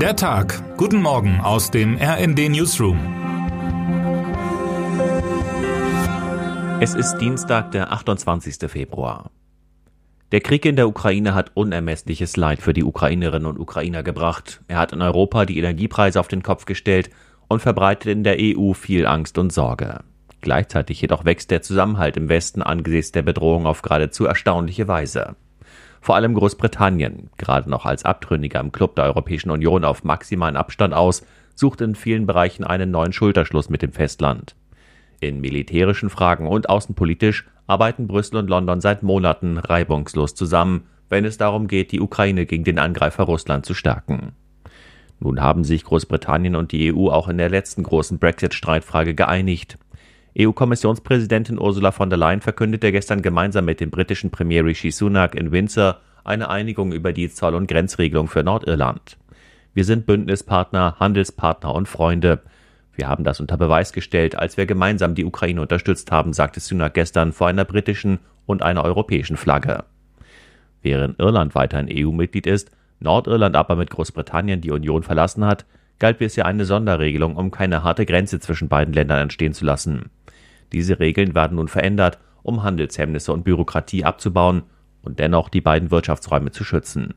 Der Tag. Guten Morgen aus dem RND Newsroom. Es ist Dienstag, der 28. Februar. Der Krieg in der Ukraine hat unermessliches Leid für die Ukrainerinnen und Ukrainer gebracht. Er hat in Europa die Energiepreise auf den Kopf gestellt und verbreitet in der EU viel Angst und Sorge. Gleichzeitig jedoch wächst der Zusammenhalt im Westen angesichts der Bedrohung auf geradezu erstaunliche Weise. Vor allem Großbritannien, gerade noch als Abtrünniger im Club der Europäischen Union auf maximalen Abstand aus, sucht in vielen Bereichen einen neuen Schulterschluss mit dem Festland. In militärischen Fragen und außenpolitisch arbeiten Brüssel und London seit Monaten reibungslos zusammen, wenn es darum geht, die Ukraine gegen den Angreifer Russland zu stärken. Nun haben sich Großbritannien und die EU auch in der letzten großen Brexit-Streitfrage geeinigt. EU-Kommissionspräsidentin Ursula von der Leyen verkündete gestern gemeinsam mit dem britischen Premier Rishi Sunak in Windsor eine Einigung über die Zoll- und Grenzregelung für Nordirland. Wir sind Bündnispartner, Handelspartner und Freunde. Wir haben das unter Beweis gestellt, als wir gemeinsam die Ukraine unterstützt haben, sagte Sunak gestern vor einer britischen und einer europäischen Flagge. Während Irland weiterhin EU-Mitglied ist, Nordirland aber mit Großbritannien die Union verlassen hat, galt bisher eine Sonderregelung, um keine harte Grenze zwischen beiden Ländern entstehen zu lassen. Diese Regeln werden nun verändert, um Handelshemmnisse und Bürokratie abzubauen und dennoch die beiden Wirtschaftsräume zu schützen.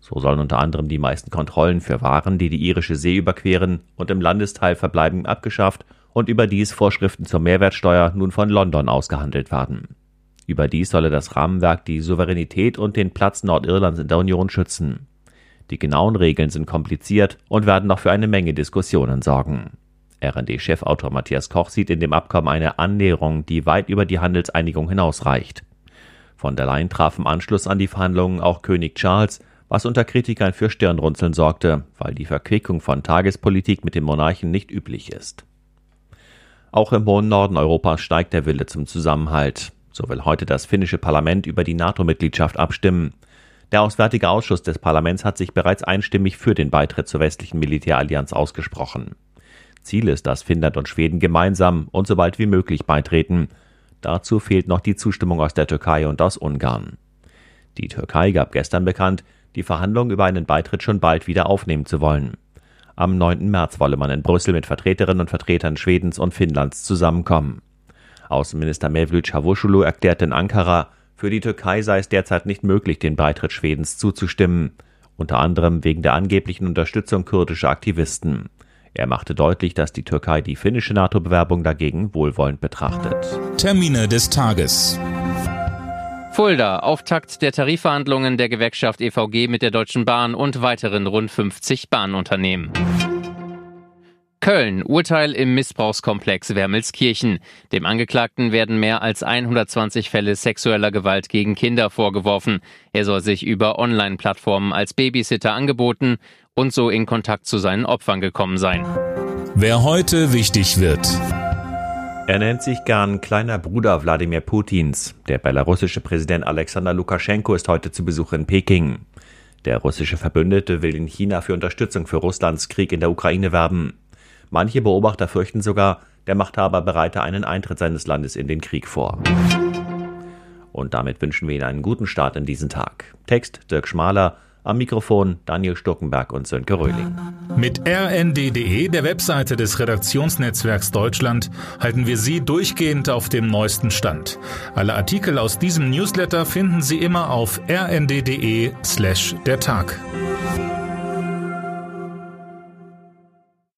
So sollen unter anderem die meisten Kontrollen für Waren, die die irische See überqueren und im Landesteil verbleiben, abgeschafft und überdies Vorschriften zur Mehrwertsteuer nun von London ausgehandelt werden. Überdies solle das Rahmenwerk die Souveränität und den Platz Nordirlands in der Union schützen. Die genauen Regeln sind kompliziert und werden noch für eine Menge Diskussionen sorgen. RD-Chefautor Matthias Koch sieht in dem Abkommen eine Annäherung, die weit über die Handelseinigung hinausreicht. Von der Leyen traf im Anschluss an die Verhandlungen auch König Charles, was unter Kritikern für Stirnrunzeln sorgte, weil die Verquickung von Tagespolitik mit dem Monarchen nicht üblich ist. Auch im hohen Norden Europas steigt der Wille zum Zusammenhalt. So will heute das finnische Parlament über die NATO-Mitgliedschaft abstimmen. Der Auswärtige Ausschuss des Parlaments hat sich bereits einstimmig für den Beitritt zur westlichen Militärallianz ausgesprochen. Ziel ist, dass Finnland und Schweden gemeinsam und so bald wie möglich beitreten. Dazu fehlt noch die Zustimmung aus der Türkei und aus Ungarn. Die Türkei gab gestern bekannt, die Verhandlungen über einen Beitritt schon bald wieder aufnehmen zu wollen. Am 9. März wolle man in Brüssel mit Vertreterinnen und Vertretern Schwedens und Finnlands zusammenkommen. Außenminister Mevlüt Çavuşoğlu erklärte in Ankara, für die Türkei sei es derzeit nicht möglich, den Beitritt Schwedens zuzustimmen, unter anderem wegen der angeblichen Unterstützung kurdischer Aktivisten. Er machte deutlich, dass die Türkei die finnische NATO-Bewerbung dagegen wohlwollend betrachtet. Termine des Tages. Fulda, Auftakt der Tarifverhandlungen der Gewerkschaft EVG mit der Deutschen Bahn und weiteren rund 50 Bahnunternehmen. Köln, Urteil im Missbrauchskomplex Wermelskirchen. Dem Angeklagten werden mehr als 120 Fälle sexueller Gewalt gegen Kinder vorgeworfen. Er soll sich über Online-Plattformen als Babysitter angeboten und so in Kontakt zu seinen Opfern gekommen sein. Wer heute wichtig wird. Er nennt sich gern kleiner Bruder Wladimir Putins. Der belarussische Präsident Alexander Lukaschenko ist heute zu Besuch in Peking. Der russische Verbündete will in China für Unterstützung für Russlands Krieg in der Ukraine werben. Manche Beobachter fürchten sogar, der Machthaber bereite einen Eintritt seines Landes in den Krieg vor. Und damit wünschen wir Ihnen einen guten Start in diesen Tag. Text Dirk Schmaler, am Mikrofon Daniel Stuckenberg und Sönke Röhling. Mit rnd.de, der Webseite des Redaktionsnetzwerks Deutschland, halten wir Sie durchgehend auf dem neuesten Stand. Alle Artikel aus diesem Newsletter finden Sie immer auf rnd.de slash der Tag.